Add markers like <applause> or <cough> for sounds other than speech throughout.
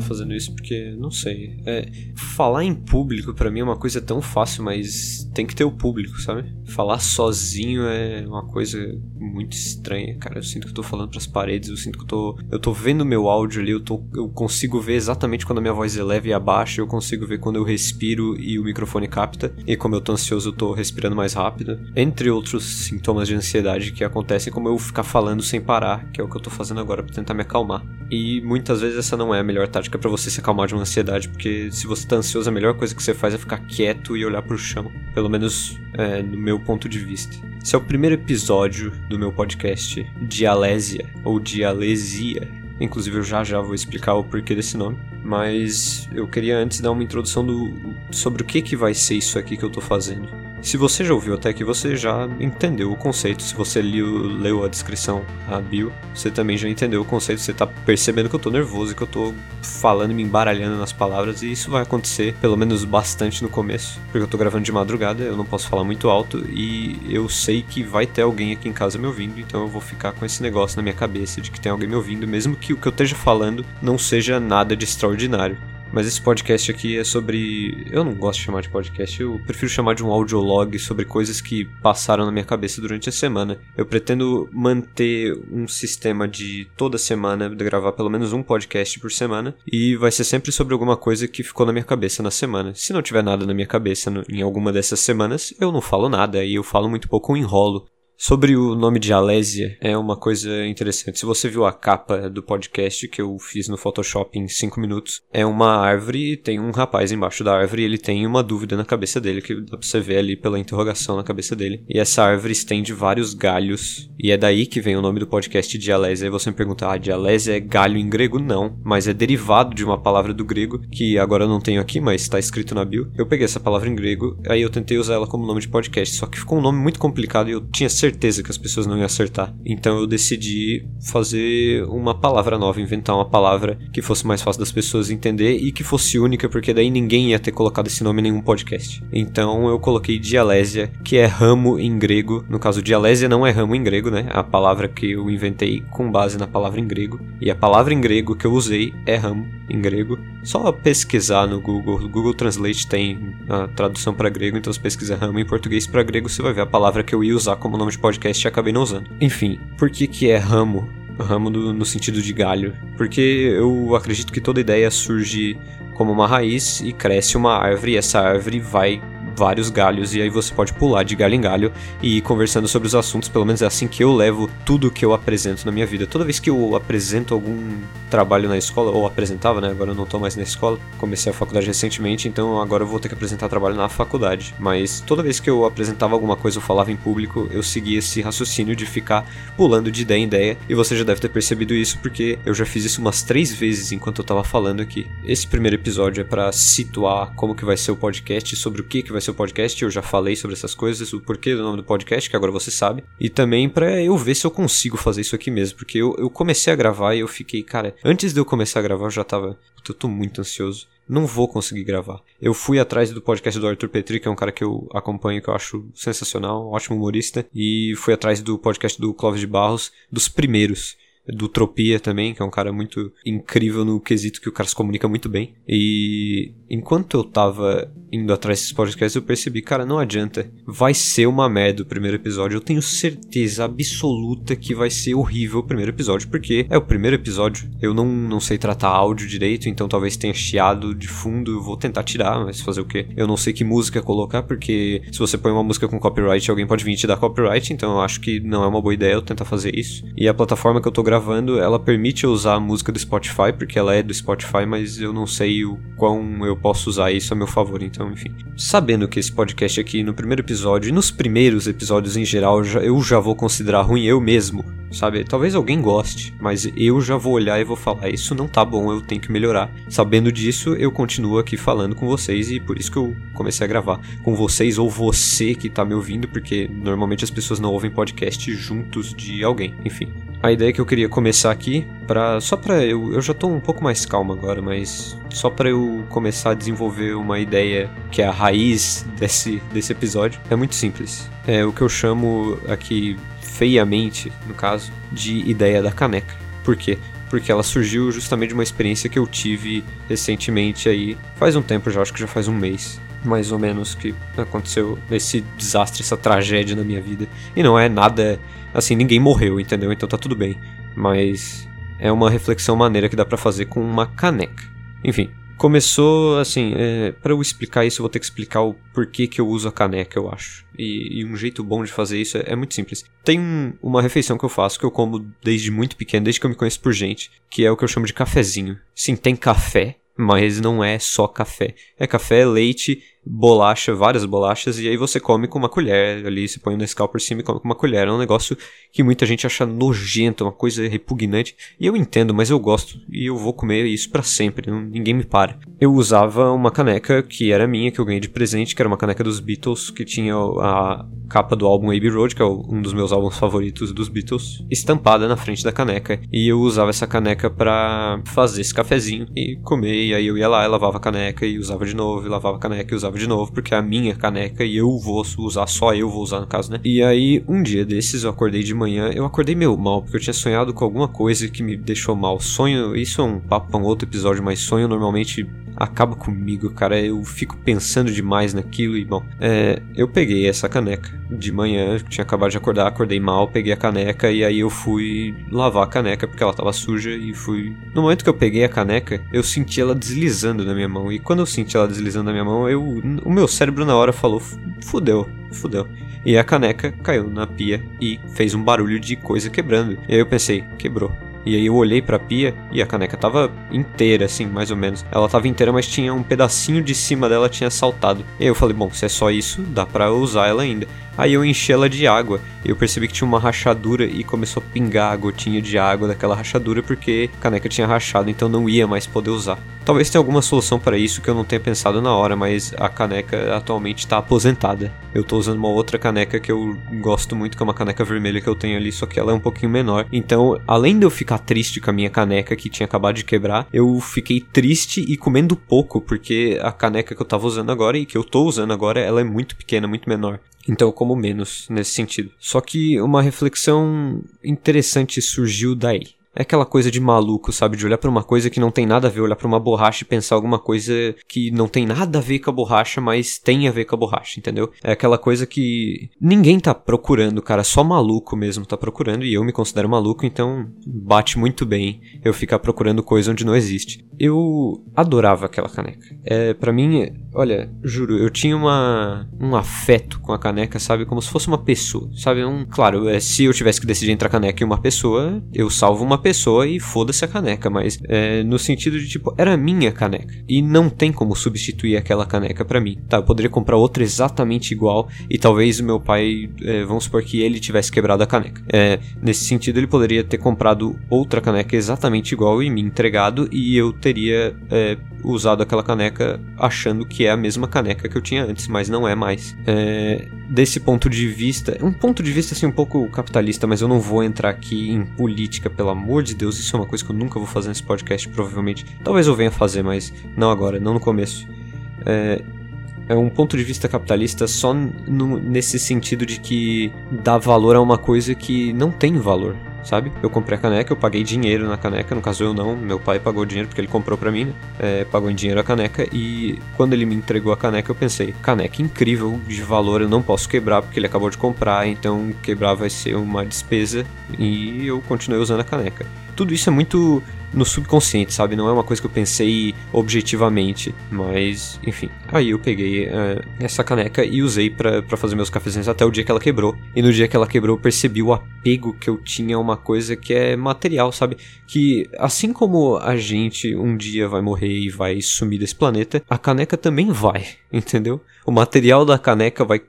tá fazendo isso porque, não sei. É, falar em público para mim é uma coisa tão fácil, mas tem que ter o público, sabe? Falar sozinho é uma coisa muito estranha, cara. Eu sinto que eu tô falando pras paredes, eu sinto que eu tô. Eu tô vendo meu áudio ali, eu, tô, eu consigo ver exatamente quando a minha voz eleva e abaixa, eu consigo ver quando eu respiro e o microfone capta. E como eu tô ansioso, eu tô respirando mais rápido. Entre outros sintomas de ansiedade que acontecem, como eu ficar falando sem parar, que é o que eu tô fazendo agora pra tentar me acalmar. E muitas vezes essa não é a melhor tática para você se acalmar de uma ansiedade, porque se você tá ansioso, a melhor coisa que você faz é ficar quieto e olhar pro chão. Pelo menos é, no meu ponto de vista. Esse é o primeiro episódio do meu podcast Dialésia, ou Dialesia. Inclusive eu já já vou explicar o porquê desse nome. Mas eu queria antes dar uma introdução do, sobre o que, que vai ser isso aqui que eu tô fazendo. Se você já ouviu até aqui, você já entendeu o conceito. Se você leu, leu a descrição, a bio, você também já entendeu o conceito. Você tá percebendo que eu tô nervoso, que eu tô falando e me embaralhando nas palavras. E isso vai acontecer, pelo menos bastante no começo. Porque eu tô gravando de madrugada, eu não posso falar muito alto. E eu sei que vai ter alguém aqui em casa me ouvindo. Então eu vou ficar com esse negócio na minha cabeça de que tem alguém me ouvindo, mesmo que o que eu esteja falando não seja nada de extraordinário. Mas esse podcast aqui é sobre. Eu não gosto de chamar de podcast, eu prefiro chamar de um audiolog sobre coisas que passaram na minha cabeça durante a semana. Eu pretendo manter um sistema de toda semana gravar pelo menos um podcast por semana e vai ser sempre sobre alguma coisa que ficou na minha cabeça na semana. Se não tiver nada na minha cabeça em alguma dessas semanas, eu não falo nada e eu falo muito pouco ou enrolo. Sobre o nome de Alésia, é uma coisa interessante. Se você viu a capa do podcast que eu fiz no Photoshop em 5 minutos, é uma árvore e tem um rapaz embaixo da árvore e ele tem uma dúvida na cabeça dele, que dá pra você ver ali pela interrogação na cabeça dele. E essa árvore estende vários galhos, e é daí que vem o nome do podcast Dialésia. Aí você me pergunta, ah, Dialésia é galho em grego? Não, mas é derivado de uma palavra do grego, que agora eu não tenho aqui, mas está escrito na bio. Eu peguei essa palavra em grego, aí eu tentei usar ela como nome de podcast, só que ficou um nome muito complicado e eu tinha certeza certeza que as pessoas não iam acertar. Então eu decidi fazer uma palavra nova, inventar uma palavra que fosse mais fácil das pessoas entender e que fosse única, porque daí ninguém ia ter colocado esse nome em nenhum podcast. Então eu coloquei dialésia, que é ramo em grego. No caso, dialésia não é ramo em grego, né? A palavra que eu inventei com base na palavra em grego. E a palavra em grego que eu usei é ramo em grego. Só pesquisar no Google. O Google Translate tem a tradução para grego, então se pesquisar ramo em português para grego, você vai ver a palavra que eu ia usar como nome de podcast e acabei não usando. Enfim, por que que é ramo? Ramo do, no sentido de galho. Porque eu acredito que toda ideia surge como uma raiz e cresce uma árvore e essa árvore vai vários galhos e aí você pode pular de galho em galho e ir conversando sobre os assuntos, pelo menos é assim que eu levo tudo que eu apresento na minha vida. Toda vez que eu apresento algum trabalho na escola, ou apresentava, né? Agora eu não tô mais na escola, comecei a faculdade recentemente, então agora eu vou ter que apresentar trabalho na faculdade. Mas toda vez que eu apresentava alguma coisa ou falava em público, eu seguia esse raciocínio de ficar pulando de ideia em ideia, e você já deve ter percebido isso porque eu já fiz isso umas três vezes enquanto eu tava falando aqui. Esse primeiro episódio é para situar como que vai ser o podcast, sobre o que que vai seu podcast, eu já falei sobre essas coisas, o porquê do nome do podcast, que agora você sabe. E também para eu ver se eu consigo fazer isso aqui mesmo, porque eu, eu comecei a gravar e eu fiquei, cara, antes de eu começar a gravar eu já tava, eu tô muito ansioso. Não vou conseguir gravar. Eu fui atrás do podcast do Arthur Petri, que é um cara que eu acompanho, que eu acho sensacional, ótimo humorista, e fui atrás do podcast do Clóvis de Barros, dos primeiros do Tropia também, que é um cara muito incrível no quesito que o cara se comunica muito bem. E enquanto eu tava indo atrás desses podcasts, eu percebi, cara, não adianta. Vai ser uma merda o primeiro episódio. Eu tenho certeza absoluta que vai ser horrível o primeiro episódio, porque é o primeiro episódio. Eu não, não sei tratar áudio direito, então talvez tenha chiado de fundo. Eu vou tentar tirar, mas fazer o quê? Eu não sei que música colocar, porque se você põe uma música com copyright, alguém pode vir te dar copyright, então eu acho que não é uma boa ideia eu tentar fazer isso. E a plataforma que eu tô gravando gravando, ela permite usar a música do Spotify, porque ela é do Spotify, mas eu não sei o quão eu posso usar isso a meu favor, então, enfim. Sabendo que esse podcast aqui, no primeiro episódio, e nos primeiros episódios em geral, eu já vou considerar ruim eu mesmo, sabe? Talvez alguém goste, mas eu já vou olhar e vou falar: isso não tá bom, eu tenho que melhorar. Sabendo disso, eu continuo aqui falando com vocês e por isso que eu comecei a gravar com vocês ou você que tá me ouvindo, porque normalmente as pessoas não ouvem podcast juntos de alguém. Enfim, a ideia que eu queria começar aqui, para só para eu, eu já tô um pouco mais calmo agora, mas só para eu começar a desenvolver uma ideia que é a raiz desse, desse episódio, é muito simples. É o que eu chamo aqui feiamente, no caso, de ideia da caneca. Por quê? porque ela surgiu justamente de uma experiência que eu tive recentemente aí, faz um tempo já, acho que já faz um mês, mais ou menos, que aconteceu esse desastre, essa tragédia na minha vida. E não é nada, assim, ninguém morreu, entendeu? Então tá tudo bem. Mas é uma reflexão maneira que dá para fazer com uma caneca. Enfim, Começou assim, é, para eu explicar isso, eu vou ter que explicar o porquê que eu uso a caneca, eu acho. E, e um jeito bom de fazer isso é, é, muito simples. Tem uma refeição que eu faço, que eu como desde muito pequeno, desde que eu me conheço por gente, que é o que eu chamo de cafezinho. Sim, tem café, mas não é só café. É café, leite bolacha, várias bolachas, e aí você come com uma colher ali, você põe o Nescau por cima e come com uma colher. É um negócio que muita gente acha nojento, uma coisa repugnante, e eu entendo, mas eu gosto, e eu vou comer isso para sempre, não, ninguém me para. Eu usava uma caneca que era minha, que eu ganhei de presente, que era uma caneca dos Beatles, que tinha a capa do álbum Abbey Road, que é um dos meus álbuns favoritos dos Beatles, estampada na frente da caneca, e eu usava essa caneca para fazer esse cafezinho e comer, e aí eu ia lá, e lavava a caneca e usava de novo, e lavava a caneca e usava de novo, porque é a minha caneca e eu vou usar, só eu vou usar no caso, né? E aí, um dia desses, eu acordei de manhã, eu acordei meio mal, porque eu tinha sonhado com alguma coisa que me deixou mal. Sonho, isso é um papo pra um outro episódio, mas sonho normalmente acaba comigo, cara. Eu fico pensando demais naquilo e, bom, é, eu peguei essa caneca de manhã, tinha acabado de acordar, acordei mal, peguei a caneca e aí eu fui lavar a caneca porque ela tava suja e fui. No momento que eu peguei a caneca, eu senti ela deslizando na minha mão. E quando eu senti ela deslizando na minha mão, eu, o meu cérebro na hora falou: fudeu, fudeu. E a caneca caiu na pia e fez um barulho de coisa quebrando. E aí eu pensei: quebrou. E aí eu olhei pra pia e a caneca tava inteira, assim, mais ou menos. Ela tava inteira, mas tinha um pedacinho de cima dela tinha saltado. E aí eu falei, bom, se é só isso, dá pra usar ela ainda. Aí eu enchi ela de água. Eu percebi que tinha uma rachadura e começou a pingar a gotinha de água daquela rachadura porque a caneca tinha rachado, então não ia mais poder usar. Talvez tenha alguma solução para isso que eu não tenha pensado na hora, mas a caneca atualmente está aposentada. Eu estou usando uma outra caneca que eu gosto muito, que é uma caneca vermelha que eu tenho ali, só que ela é um pouquinho menor. Então, além de eu ficar triste com a minha caneca que tinha acabado de quebrar, eu fiquei triste e comendo pouco, porque a caneca que eu estava usando agora e que eu estou usando agora, ela é muito pequena, muito menor. Então eu como menos nesse sentido. Só que uma reflexão interessante surgiu daí. É aquela coisa de maluco, sabe? De olhar para uma coisa que não tem nada a ver, olhar para uma borracha e pensar alguma coisa que não tem nada a ver com a borracha, mas tem a ver com a borracha, entendeu? É aquela coisa que ninguém tá procurando, cara, só maluco mesmo tá procurando e eu me considero maluco, então bate muito bem eu ficar procurando coisa onde não existe. Eu adorava aquela caneca. É, para mim, olha, juro, eu tinha uma um afeto com a caneca, sabe, como se fosse uma pessoa, sabe? Um, claro, é, se eu tivesse que decidir entre a caneca e uma pessoa, eu salvo uma pessoa e foda-se a caneca, mas é, no sentido de tipo, era minha caneca e não tem como substituir aquela caneca para mim. Tá, eu poderia comprar outra exatamente igual e talvez o meu pai, é, vamos supor que ele tivesse quebrado a caneca. É, nesse sentido, ele poderia ter comprado outra caneca exatamente igual e me entregado e eu teria é, usado aquela caneca achando que é a mesma caneca que eu tinha antes, mas não é mais. É, desse ponto de vista, um ponto de vista assim um pouco capitalista, mas eu não vou entrar aqui em política, pelo amor de Deus, isso é uma coisa que eu nunca vou fazer nesse podcast, provavelmente. Talvez eu venha fazer, mas não agora, não no começo. É, é um ponto de vista capitalista só no, nesse sentido de que dá valor a uma coisa que não tem valor, sabe? Eu comprei a caneca, eu paguei dinheiro na caneca, no caso eu não, meu pai pagou dinheiro porque ele comprou para mim, né? É, pagou em dinheiro a caneca e quando ele me entregou a caneca eu pensei, caneca incrível de valor, eu não posso quebrar porque ele acabou de comprar, então quebrar vai ser uma despesa e eu continuei usando a caneca. Tudo isso é muito no subconsciente, sabe? Não é uma coisa que eu pensei objetivamente, mas enfim. Aí eu peguei uh, essa caneca e usei para fazer meus cafezinhos até o dia que ela quebrou. E no dia que ela quebrou, eu percebi o apego que eu tinha uma coisa que é material, sabe? Que assim como a gente um dia vai morrer e vai sumir desse planeta, a caneca também vai, <laughs> entendeu? O material da caneca vai.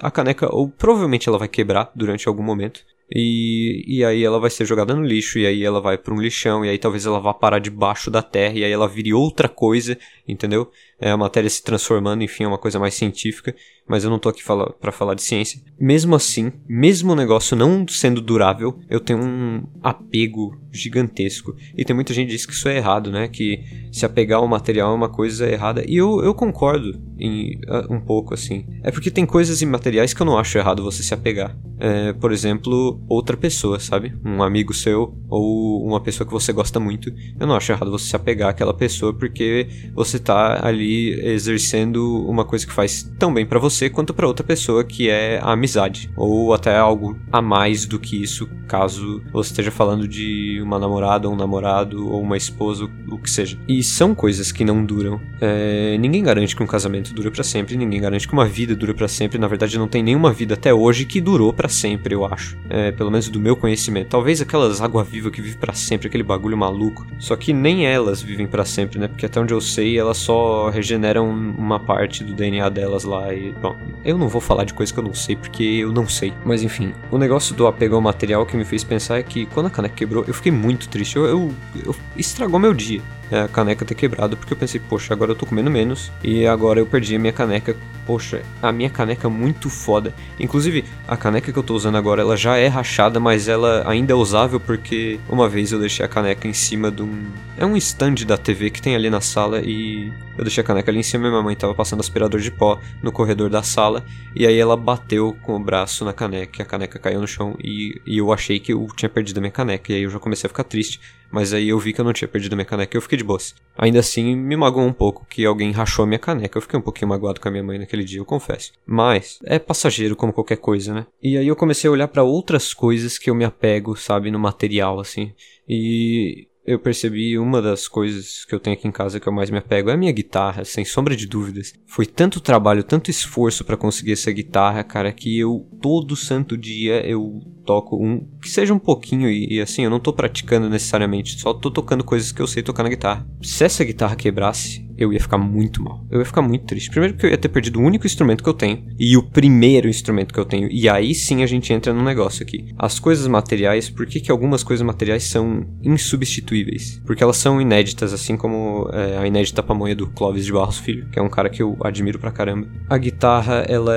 A caneca, ou provavelmente ela vai quebrar durante algum momento. E, e aí ela vai ser jogada no lixo, e aí ela vai para um lixão, e aí talvez ela vá parar debaixo da terra, e aí ela vire outra coisa, entendeu? É a matéria se transformando, enfim, é uma coisa mais científica, mas eu não tô aqui fala, para falar de ciência. Mesmo assim, mesmo o negócio não sendo durável, eu tenho um apego gigantesco. E tem muita gente que diz que isso é errado, né? Que se apegar ao material é uma coisa errada. E eu, eu concordo em, uh, um pouco, assim. É porque tem coisas imateriais que eu não acho errado você se apegar. é, por exemplo, outra pessoa, sabe? Um amigo seu ou uma pessoa que você gosta muito. Eu não acho errado você se apegar àquela pessoa porque você tá ali exercendo uma coisa que faz tão bem para você quanto para outra pessoa, que é a amizade. Ou até algo a mais do que isso, caso você esteja falando de uma namorada, um namorado ou uma esposa, o que seja. E são coisas que não duram. É, ninguém garante que um casamento dura para sempre, ninguém garante que uma vida dura para sempre. Na verdade, não tem nenhuma vida até hoje que durou para sempre, eu acho. É, pelo menos do meu conhecimento. Talvez aquelas água-viva que vive para sempre, aquele bagulho maluco. Só que nem elas vivem para sempre, né? Porque até onde eu sei, elas só regeneram uma parte do DNA delas lá e. Bom, eu não vou falar de coisa que eu não sei, porque eu não sei. Mas enfim, o negócio do apego ao material que me fez pensar é que quando a caneca quebrou, eu fiquei muito triste. eu, eu, eu estragou meu dia. É, a caneca ter quebrado, porque eu pensei, poxa, agora eu tô comendo menos e agora eu perdi a minha caneca. Poxa, a minha caneca é muito foda. Inclusive, a caneca que eu tô usando agora, ela já é rachada, mas ela ainda é usável porque uma vez eu deixei a caneca em cima de um. É um stand da TV que tem ali na sala e eu deixei a caneca ali em cima e minha mãe tava passando aspirador de pó no corredor da sala e aí ela bateu com o braço na caneca a caneca caiu no chão e, e eu achei que eu tinha perdido a minha caneca e aí eu já comecei a ficar triste. Mas aí eu vi que eu não tinha perdido a minha caneca e eu fiquei de boas. Ainda assim, me magoou um pouco que alguém rachou a minha caneca. Eu fiquei um pouquinho magoado com a minha mãe naquele dia, eu confesso. Mas é passageiro como qualquer coisa, né? E aí eu comecei a olhar para outras coisas que eu me apego, sabe, no material, assim. E eu percebi uma das coisas que eu tenho aqui em casa que eu mais me apego é a minha guitarra, sem sombra de dúvidas. Foi tanto trabalho, tanto esforço para conseguir essa guitarra, cara, que eu todo santo dia eu toco um que seja um pouquinho e, e, assim, eu não tô praticando necessariamente, só tô tocando coisas que eu sei tocar na guitarra. Se essa guitarra quebrasse, eu ia ficar muito mal. Eu ia ficar muito triste. Primeiro porque eu ia ter perdido o único instrumento que eu tenho e o primeiro instrumento que eu tenho. E aí sim a gente entra num negócio aqui. As coisas materiais, por que, que algumas coisas materiais são insubstituíveis? Porque elas são inéditas, assim como é, a inédita pamonha do Clóvis de Barros Filho, que é um cara que eu admiro pra caramba. A guitarra, ela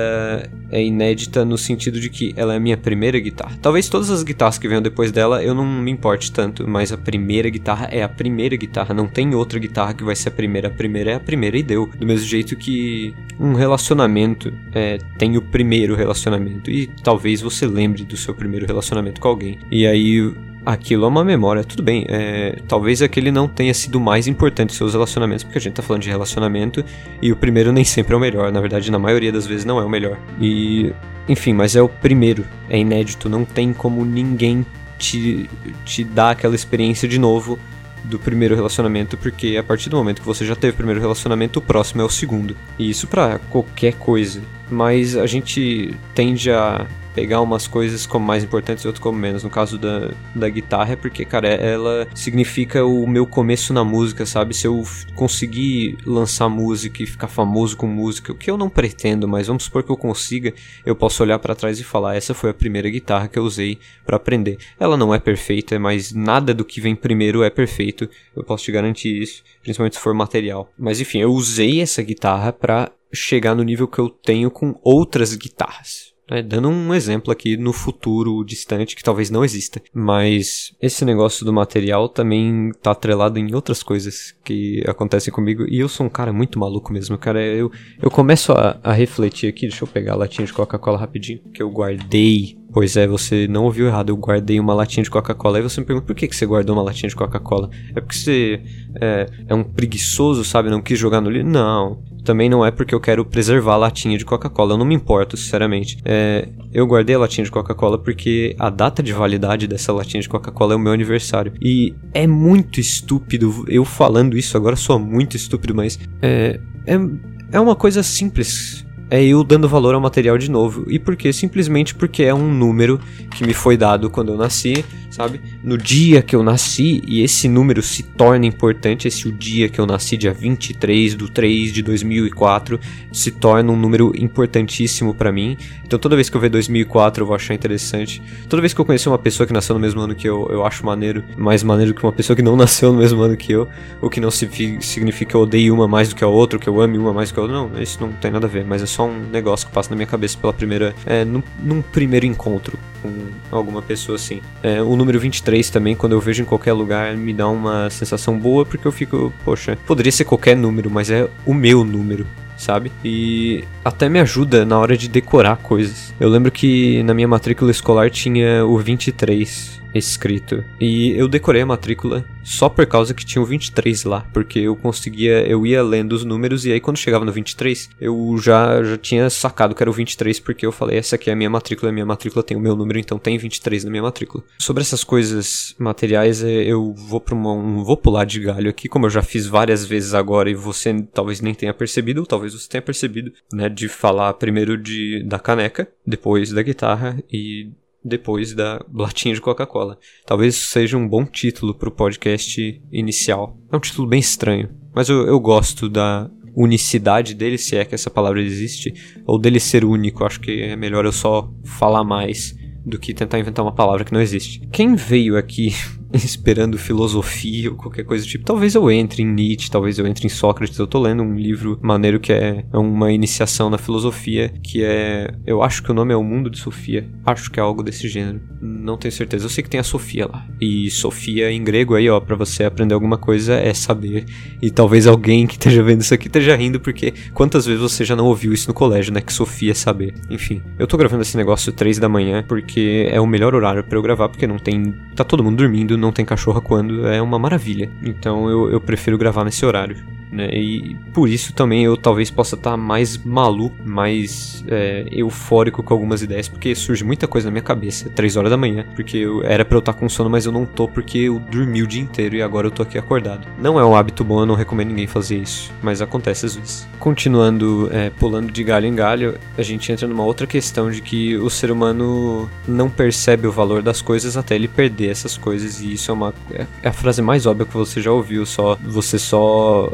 é inédita no sentido de que ela é a minha primeira guitarra. Talvez todas as guitarras que venham depois dela eu não me importe tanto, mas a primeira guitarra é a primeira guitarra. Não tem outra guitarra que vai ser a primeira. A primeira é a primeira e deu. Do mesmo jeito que um relacionamento é, tem o primeiro relacionamento. E talvez você lembre do seu primeiro relacionamento com alguém. E aí aquilo é uma memória. Tudo bem, é, talvez aquele não tenha sido mais importante seus relacionamentos, porque a gente tá falando de relacionamento e o primeiro nem sempre é o melhor. Na verdade, na maioria das vezes não é o melhor. E, enfim, mas é o primeiro, é inédito, não tem como ninguém te, te dar aquela experiência de novo do primeiro relacionamento, porque a partir do momento que você já teve o primeiro relacionamento, o próximo é o segundo. E isso para qualquer coisa. Mas a gente tende a pegar umas coisas como mais importantes e outras como menos. No caso da, da guitarra é porque, cara, ela significa o meu começo na música, sabe? Se eu conseguir lançar música e ficar famoso com música, o que eu não pretendo, mas vamos supor que eu consiga, eu posso olhar para trás e falar: essa foi a primeira guitarra que eu usei para aprender. Ela não é perfeita, mas nada do que vem primeiro é perfeito. Eu posso te garantir isso, principalmente se for material. Mas enfim, eu usei essa guitarra para chegar no nível que eu tenho com outras guitarras. Né, dando um exemplo aqui no futuro distante que talvez não exista. Mas esse negócio do material também tá atrelado em outras coisas que acontecem comigo. E eu sou um cara muito maluco mesmo, cara. Eu, eu começo a, a refletir aqui. Deixa eu pegar a latinha de Coca-Cola rapidinho, que eu guardei Pois é, você não ouviu errado. Eu guardei uma latinha de Coca-Cola. Aí você me pergunta por que, que você guardou uma latinha de Coca-Cola? É porque você é, é, um preguiçoso, sabe? Não quis jogar no lixo? Não. Também não é porque eu quero preservar a latinha de Coca-Cola. Eu não me importo, sinceramente. É, eu guardei a latinha de Coca-Cola porque a data de validade dessa latinha de Coca-Cola é o meu aniversário. E é muito estúpido. Eu falando isso agora sou muito estúpido, mas é, é, é uma coisa simples é eu dando valor ao material de novo. E por quê? Simplesmente porque é um número que me foi dado quando eu nasci, sabe? No dia que eu nasci, e esse número se torna importante, esse o dia que eu nasci, dia 23 do 3 de 2004, se torna um número importantíssimo para mim. Então toda vez que eu ver 2004 eu vou achar interessante. Toda vez que eu conhecer uma pessoa que nasceu no mesmo ano que eu, eu acho maneiro, mais maneiro que uma pessoa que não <laughs> nasceu no mesmo ano que eu, o que não significa que eu odeie uma mais do que a outra, que eu ame uma mais do que a outra. Não, isso não tem nada a ver, mas é só um negócio que passa na minha cabeça pela primeira. É, num, num primeiro encontro com alguma pessoa assim. É, o número 23 também, quando eu vejo em qualquer lugar, me dá uma sensação boa, porque eu fico, poxa, poderia ser qualquer número, mas é o meu número. sabe? E até me ajuda na hora de decorar coisas. Eu lembro que na minha matrícula escolar tinha o 23 escrito. E eu decorei a matrícula só por causa que tinha o 23 lá, porque eu conseguia, eu ia lendo os números e aí quando chegava no 23, eu já, já tinha sacado que era o 23 porque eu falei, essa aqui é a minha matrícula, a minha matrícula tem o meu número, então tem 23 na minha matrícula. Sobre essas coisas materiais, é, eu vou para um vou pular de galho aqui, como eu já fiz várias vezes agora e você talvez nem tenha percebido, ou talvez você tenha percebido, né, de falar primeiro de da caneca, depois da guitarra e depois da latinha de Coca-Cola. Talvez seja um bom título para o podcast inicial. É um título bem estranho, mas eu, eu gosto da unicidade dele, se é que essa palavra existe, ou dele ser único. Acho que é melhor eu só falar mais do que tentar inventar uma palavra que não existe. Quem veio aqui <laughs> esperando filosofia ou qualquer coisa do tipo. Talvez eu entre em Nietzsche, talvez eu entre em Sócrates. Eu tô lendo um livro maneiro que é, é uma iniciação na filosofia, que é. Eu acho que o nome é O Mundo de Sofia. Acho que é algo desse gênero. Não tenho certeza. Eu sei que tem a Sofia lá. E Sofia em grego aí, ó, para você aprender alguma coisa é saber. E talvez alguém que esteja vendo isso aqui esteja rindo, porque quantas vezes você já não ouviu isso no colégio, né? Que Sofia é saber. Enfim, eu tô gravando esse negócio 3 da manhã, porque é o melhor horário para eu gravar, porque não tem. Tá todo mundo dormindo, não tem cachorra quando é uma maravilha. Então eu, eu prefiro gravar nesse horário né? E por isso também eu talvez possa estar tá mais maluco, mais é, eufórico com algumas ideias, porque surge muita coisa na minha cabeça, três horas da manhã, porque eu, era pra eu estar tá com sono, mas eu não tô porque eu dormi o dia inteiro e agora eu tô aqui acordado. Não é um hábito bom, eu não recomendo ninguém fazer isso, mas acontece às vezes. Continuando, é, pulando de galho em galho, a gente entra numa outra questão de que o ser humano não percebe o valor das coisas até ele perder essas coisas, e isso é uma é, é a frase mais óbvia que você já ouviu, só você só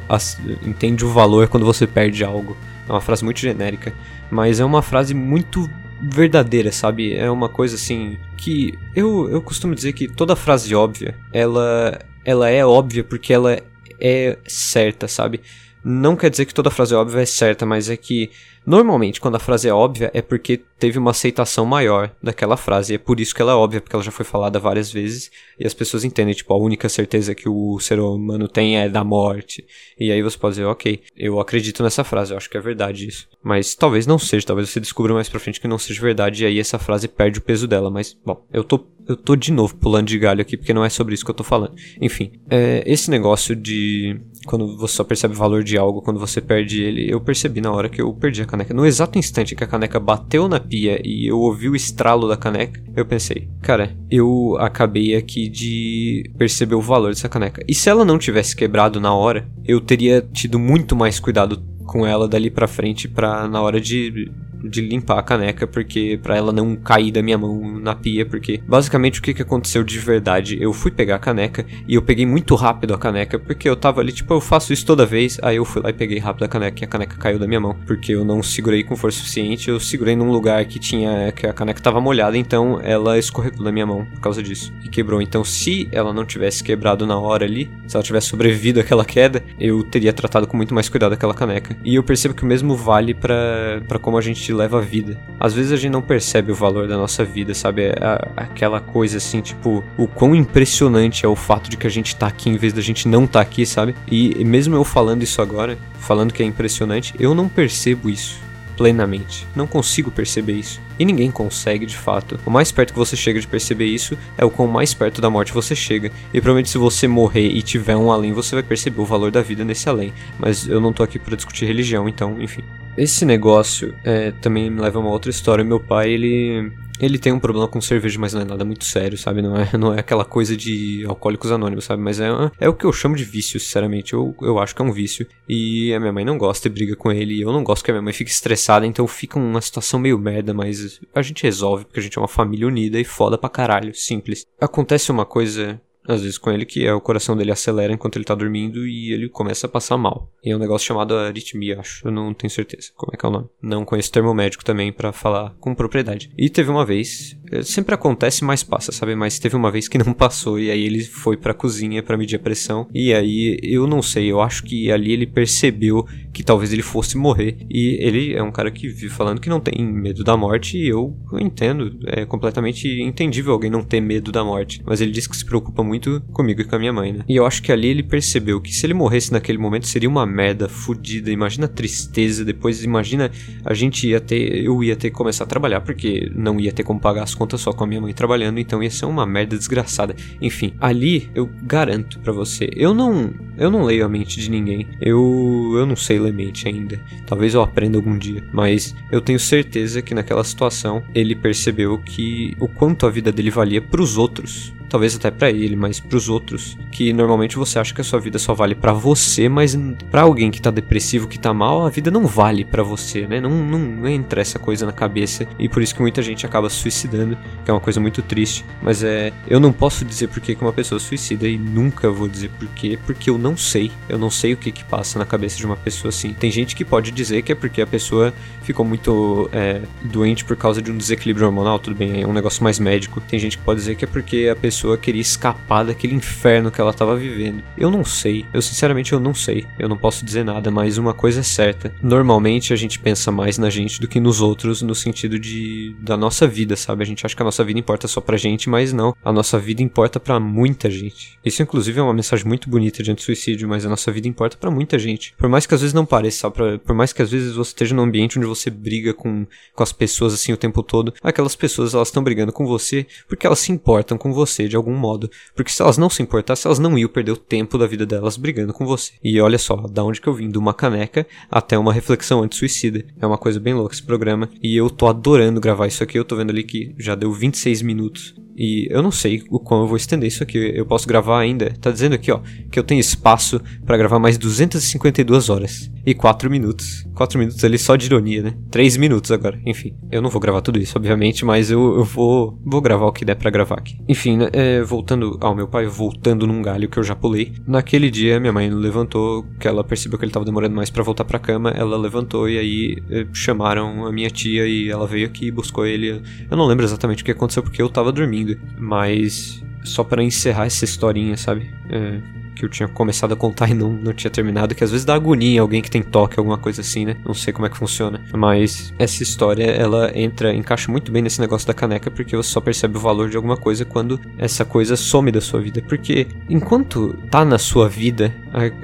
entende o valor quando você perde algo. É uma frase muito genérica, mas é uma frase muito verdadeira, sabe? É uma coisa assim que eu, eu costumo dizer que toda frase óbvia, ela ela é óbvia porque ela é certa, sabe? Não quer dizer que toda frase óbvia é certa, mas é que Normalmente, quando a frase é óbvia, é porque teve uma aceitação maior daquela frase. E é por isso que ela é óbvia, porque ela já foi falada várias vezes e as pessoas entendem, tipo, a única certeza que o ser humano tem é da morte. E aí você pode dizer, ok, eu acredito nessa frase, eu acho que é verdade isso. Mas talvez não seja, talvez você descubra mais pra frente que não seja verdade e aí essa frase perde o peso dela. Mas, bom, eu tô, eu tô de novo pulando de galho aqui porque não é sobre isso que eu tô falando. Enfim, é, esse negócio de quando você só percebe o valor de algo quando você perde ele, eu percebi na hora que eu perdi a caneca. No exato instante que a caneca bateu na pia e eu ouvi o estralo da caneca, eu pensei, cara, eu acabei aqui de perceber o valor dessa caneca. E se ela não tivesse quebrado na hora, eu teria tido muito mais cuidado com ela dali para frente para na hora de de limpar a caneca, porque para ela não cair da minha mão na pia, porque basicamente o que, que aconteceu de verdade? Eu fui pegar a caneca e eu peguei muito rápido a caneca, porque eu tava ali, tipo, eu faço isso toda vez, aí eu fui lá e peguei rápido a caneca e a caneca caiu da minha mão, porque eu não segurei com força suficiente, eu segurei num lugar que tinha, que a caneca tava molhada, então ela escorregou da minha mão por causa disso e quebrou. Então se ela não tivesse quebrado na hora ali, se ela tivesse sobrevivido àquela queda, eu teria tratado com muito mais cuidado aquela caneca. E eu percebo que o mesmo vale para como a gente leva a vida. Às vezes a gente não percebe o valor da nossa vida, sabe? É aquela coisa assim, tipo, o quão impressionante é o fato de que a gente tá aqui em vez da gente não tá aqui, sabe? E mesmo eu falando isso agora, falando que é impressionante, eu não percebo isso plenamente. Não consigo perceber isso. E ninguém consegue de fato. O mais perto que você chega de perceber isso é o quão mais perto da morte você chega. E provavelmente se você morrer e tiver um além, você vai perceber o valor da vida nesse além. Mas eu não tô aqui para discutir religião, então, enfim. Esse negócio é, também me leva a uma outra história. Meu pai, ele ele tem um problema com cerveja, mas não é nada muito sério, sabe? Não é, <laughs> não é aquela coisa de alcoólicos anônimos, sabe? Mas é, é o que eu chamo de vício, sinceramente. Eu, eu acho que é um vício. E a minha mãe não gosta e briga com ele. E eu não gosto que a minha mãe fique estressada, então fica uma situação meio merda, mas a gente resolve porque a gente é uma família unida e foda pra caralho, simples. Acontece uma coisa às vezes com ele, que é o coração dele acelera enquanto ele tá dormindo e ele começa a passar mal. E é um negócio chamado aritmia, acho. Eu não tenho certeza como é que é o nome. Não conheço termo médico também para falar com propriedade. E teve uma vez, É, sempre acontece, mas passa, sabe? Mas teve uma vez que não passou e aí ele foi pra cozinha para medir a pressão. E aí eu não sei, eu acho que ali ele percebeu que talvez ele fosse morrer. E ele é um cara que vive falando que não tem medo da morte e eu, entendo. É completamente entendível alguém não ter medo da morte. Mas ele diz que se preocupa muito comigo e com a minha mãe, né? E eu acho que ali ele percebeu que se ele morresse naquele momento seria uma merda fodida. Imagina a tristeza, depois imagina a gente ia ter. Eu ia ter que começar a trabalhar, porque não ia ter como pagar as contas só com a minha mãe trabalhando, então ia ser uma merda desgraçada. Enfim, ali eu garanto para você, eu não. Eu não leio a mente de ninguém. Eu. Eu não sei ler mente ainda. Talvez eu aprenda algum dia. Mas eu tenho certeza que naquela situação ele percebeu que o quanto a vida dele valia pros outros talvez até para ele, mas para os outros, que normalmente você acha que a sua vida só vale para você, mas para alguém que tá depressivo, que tá mal, a vida não vale para você, né? Não, não, não entra essa coisa na cabeça e por isso que muita gente acaba se suicidando, que é uma coisa muito triste. Mas é, eu não posso dizer por que uma pessoa suicida e nunca vou dizer por quê, porque eu não sei. Eu não sei o que que passa na cabeça de uma pessoa assim. Tem gente que pode dizer que é porque a pessoa ficou muito é, doente por causa de um desequilíbrio hormonal, tudo bem, é um negócio mais médico. Tem gente que pode dizer que é porque a pessoa pessoa queria escapar daquele inferno que ela estava vivendo. Eu não sei, eu sinceramente eu não sei, eu não posso dizer nada, mas uma coisa é certa. Normalmente a gente pensa mais na gente do que nos outros no sentido de da nossa vida, sabe? A gente acha que a nossa vida importa só pra gente, mas não. A nossa vida importa para muita gente. Isso inclusive é uma mensagem muito bonita de anti-suicídio, mas a nossa vida importa para muita gente. Por mais que às vezes não pareça, pra, por mais que às vezes você esteja num ambiente onde você briga com, com as pessoas assim o tempo todo, aquelas pessoas elas estão brigando com você porque elas se importam com você de algum modo. Porque se elas não se importassem, elas não iam perder o tempo da vida delas brigando com você. E olha só, da onde que eu vim, de uma caneca até uma reflexão anti-suicida. É uma coisa bem louca esse programa. E eu tô adorando gravar isso aqui. Eu tô vendo ali que já deu 26 minutos. E eu não sei o quão eu vou estender isso aqui. Eu posso gravar ainda. Tá dizendo aqui, ó, que eu tenho espaço para gravar mais 252 horas e 4 minutos. 4 minutos ali só de ironia, né? 3 minutos agora. Enfim, eu não vou gravar tudo isso, obviamente, mas eu, eu vou, vou gravar o que der para gravar aqui. Enfim, né, é, voltando ao meu pai, voltando num galho que eu já pulei. Naquele dia, minha mãe levantou, que ela percebeu que ele tava demorando mais para voltar para cama. Ela levantou e aí é, chamaram a minha tia e ela veio aqui e buscou ele. Eu não lembro exatamente o que aconteceu porque eu tava dormindo, mas só para encerrar essa historinha, sabe? É, que eu tinha começado a contar e não, não tinha terminado, que às vezes dá agonia alguém que tem toque, alguma coisa assim, né? Não sei como é que funciona. Mas essa história, ela entra, encaixa muito bem nesse negócio da caneca, porque você só percebe o valor de alguma coisa quando essa coisa some da sua vida. Porque enquanto tá na sua vida,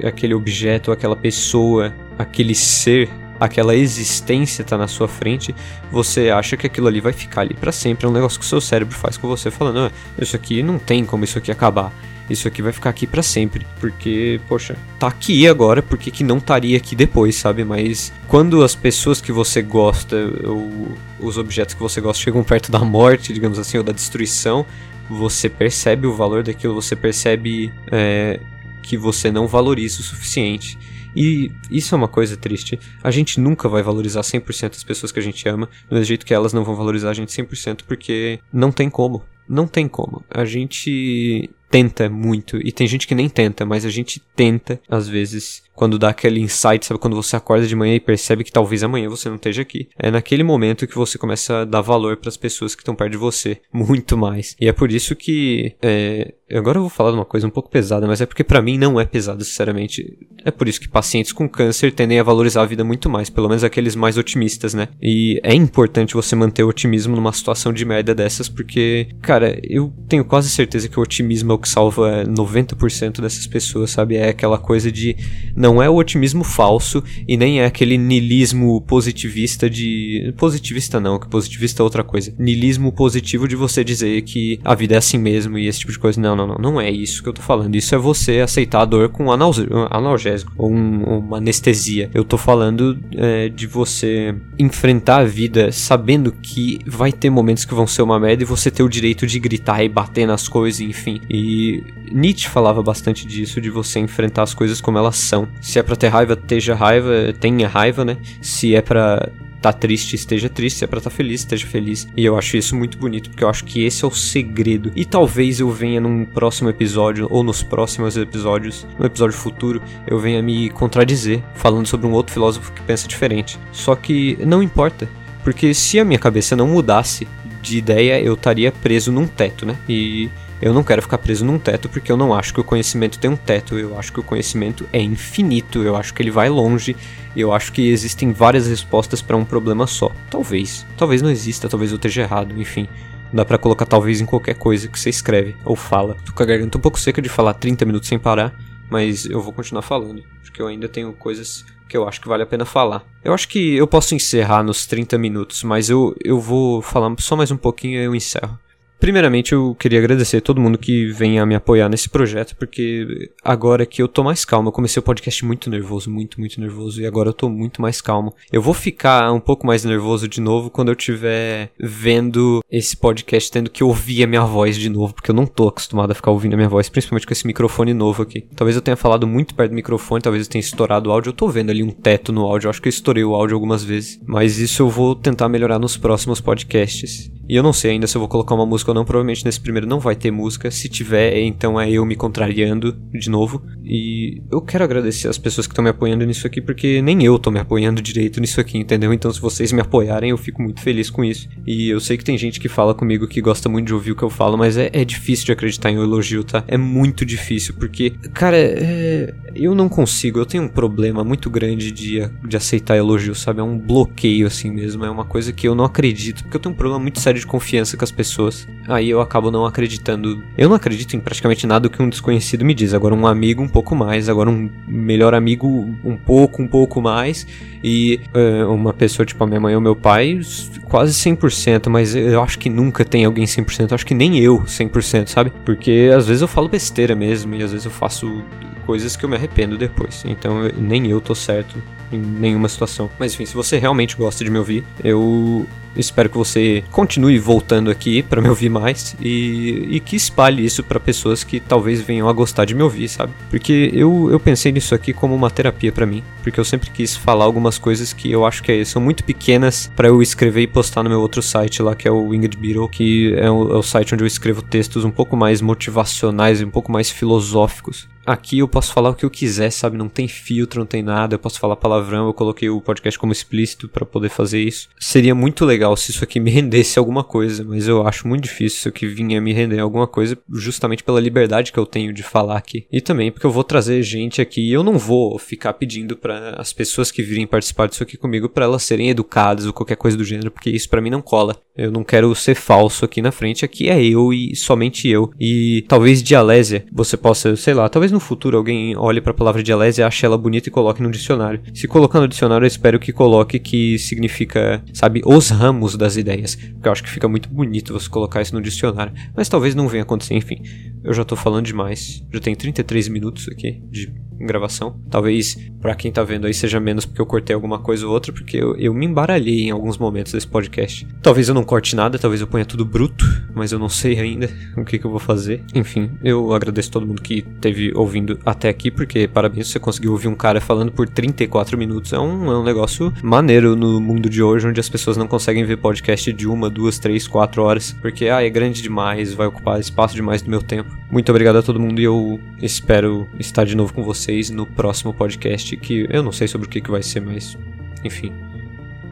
aquele objeto, aquela pessoa, aquele ser aquela existência tá na sua frente, você acha que aquilo ali vai ficar ali para sempre. É um negócio que o seu cérebro faz com você, falando: ah, isso aqui não tem como isso aqui acabar isso aqui vai ficar aqui para sempre. Porque, poxa, tá aqui agora, por que, que não estaria aqui depois, sabe? Mas quando as pessoas que você gosta, ou os objetos que você gosta chegam perto da morte, digamos assim, ou da destruição, você percebe o valor daquilo, você percebe é, que você não valoriza o suficiente. E isso é uma coisa triste. A gente nunca vai valorizar 100% as pessoas que a gente ama, do mesmo jeito que elas não vão valorizar a gente 100% porque não tem como. Não tem como. A gente tenta muito, e tem gente que nem tenta, mas a gente tenta, às vezes, quando dá aquele insight, sabe? Quando você acorda de manhã e percebe que talvez amanhã você não esteja aqui. É naquele momento que você começa a dar valor para as pessoas que estão perto de você. <laughs> Muito mais. E é por isso que. É, agora eu vou falar de uma coisa um pouco pesada, mas é porque para mim não é pesado, sinceramente. É por isso que pacientes com câncer tendem a valorizar a vida muito mais, pelo menos aqueles mais otimistas, né? E é importante você manter o otimismo numa situação de merda dessas, porque, cara, eu tenho quase certeza que o otimismo é o que salva 90% dessas pessoas, sabe? É aquela coisa de não não é o otimismo falso e nem é aquele nilismo positivista de. Positivista não, que positivista é outra coisa. Nilismo positivo de você dizer que a vida é assim mesmo e esse tipo de coisa. Não, não, não. Não é isso que eu tô falando. Isso é você aceitar a dor com analgésico ou um, uma anestesia. Eu tô falando é, de você enfrentar a vida sabendo que vai ter momentos que vão ser uma merda e você ter o direito de gritar e bater nas coisas, enfim. E Nietzsche falava bastante disso, de você enfrentar as coisas como elas são. Se é pra ter raiva, esteja raiva, tenha raiva, né? Se é pra tá triste, esteja triste, se é pra tá feliz, esteja feliz. E eu acho isso muito bonito, porque eu acho que esse é o segredo. E talvez eu venha num próximo episódio, ou nos próximos episódios, no episódio futuro, eu venha me contradizer, falando sobre um outro filósofo que pensa diferente. Só que não importa, porque se a minha cabeça não mudasse de ideia, eu estaria preso num teto, né? E eu não quero ficar preso num teto porque eu não acho que o conhecimento tem um teto. Eu acho que o conhecimento é infinito. Eu acho que ele vai longe. Eu acho que existem várias respostas para um problema só. Talvez. Talvez não exista, talvez eu esteja errado, enfim. Dá pra colocar talvez em qualquer coisa que você escreve ou fala. Tô com a garganta um pouco seca de falar 30 minutos sem parar, mas eu vou continuar falando, porque eu ainda tenho coisas que eu acho que vale a pena falar. Eu acho que eu posso encerrar nos 30 minutos, mas eu, eu vou falar só mais um pouquinho e eu encerro. Primeiramente, eu queria agradecer a todo mundo que vem a me apoiar nesse projeto, porque agora que eu tô mais calmo, eu comecei o podcast muito nervoso, muito, muito nervoso, e agora eu tô muito mais calmo. Eu vou ficar um pouco mais nervoso de novo quando eu tiver vendo esse podcast, tendo que ouvir a minha voz de novo, porque eu não tô acostumado a ficar ouvindo a minha voz, principalmente com esse microfone novo aqui. Talvez eu tenha falado muito perto do microfone, talvez eu tenha estourado o áudio, eu tô vendo ali um teto no áudio, eu acho que eu estourei o áudio algumas vezes, mas isso eu vou tentar melhorar nos próximos podcasts. E eu não sei ainda se eu vou colocar uma música ou não. Provavelmente nesse primeiro não vai ter música. Se tiver, então é eu me contrariando de novo. E eu quero agradecer as pessoas que estão me apoiando nisso aqui, porque nem eu tô me apoiando direito nisso aqui, entendeu? Então se vocês me apoiarem, eu fico muito feliz com isso. E eu sei que tem gente que fala comigo que gosta muito de ouvir o que eu falo, mas é, é difícil de acreditar em um elogio, tá? É muito difícil, porque, cara, é, eu não consigo. Eu tenho um problema muito grande de, de aceitar elogio, sabe? É um bloqueio assim mesmo. É uma coisa que eu não acredito, porque eu tenho um problema muito sério de confiança com as pessoas. Aí eu acabo não acreditando. Eu não acredito em praticamente nada que um desconhecido me diz. Agora, um amigo, um pouco mais. Agora, um melhor amigo, um pouco, um pouco mais. E uh, uma pessoa, tipo a minha mãe ou meu pai, quase 100%. Mas eu acho que nunca tem alguém 100%. Eu acho que nem eu 100%, sabe? Porque às vezes eu falo besteira mesmo. E às vezes eu faço coisas que eu me arrependo depois. Então nem eu tô certo em nenhuma situação. Mas enfim, se você realmente gosta de me ouvir, eu espero que você continue voltando aqui para me ouvir mais e, e que espalhe isso para pessoas que talvez venham a gostar de me ouvir, sabe? Porque eu, eu pensei nisso aqui como uma terapia para mim, porque eu sempre quis falar algumas coisas que eu acho que são muito pequenas para eu escrever e postar no meu outro site lá, que é o Winged Beetle, que é o, é o site onde eu escrevo textos um pouco mais motivacionais e um pouco mais filosóficos. Aqui eu posso falar o que eu quiser, sabe? Não tem filtro, não tem nada. Eu posso falar palavrão. Eu coloquei o podcast como explícito para poder fazer isso. Seria muito legal se isso aqui me <laughs> rendesse alguma coisa, mas eu acho muito difícil isso aqui vinha me render alguma coisa, justamente pela liberdade que eu tenho de falar aqui. E também porque eu vou trazer gente aqui e eu não vou ficar pedindo para as pessoas que virem participar disso aqui comigo para elas serem educadas ou qualquer coisa do gênero, porque isso para mim não cola. Eu não quero ser falso aqui na frente. Aqui é eu e somente eu. E talvez dialésia você possa, sei lá, talvez no futuro alguém olhe para a palavra dialésia, ache ela bonita e coloque no dicionário. Se colocar no dicionário, eu espero que coloque que significa, sabe, os ramos das ideias. Porque eu acho que fica muito bonito você colocar isso no dicionário. Mas talvez não venha acontecer, enfim. Eu já tô falando demais. Já tem 33 minutos aqui de gravação. Talvez para quem tá vendo aí seja menos porque eu cortei alguma coisa ou outra, porque eu, eu me embaralhei em alguns momentos desse podcast. Talvez eu não corte nada, talvez eu ponha tudo bruto, mas eu não sei ainda <laughs> o que, que eu vou fazer. Enfim, eu agradeço todo mundo que teve ouvindo até aqui, porque parabéns, você conseguiu ouvir um cara falando por 34 minutos. É um, é um negócio maneiro no mundo de hoje, onde as pessoas não conseguem ver podcast de uma, duas, três, quatro horas, porque ah, é grande demais, vai ocupar espaço demais do meu tempo. Muito obrigado a todo mundo e eu espero estar de novo com vocês no próximo podcast, que eu não sei sobre o que, que vai ser, mas enfim.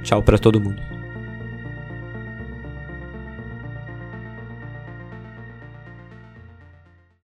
Tchau para todo mundo.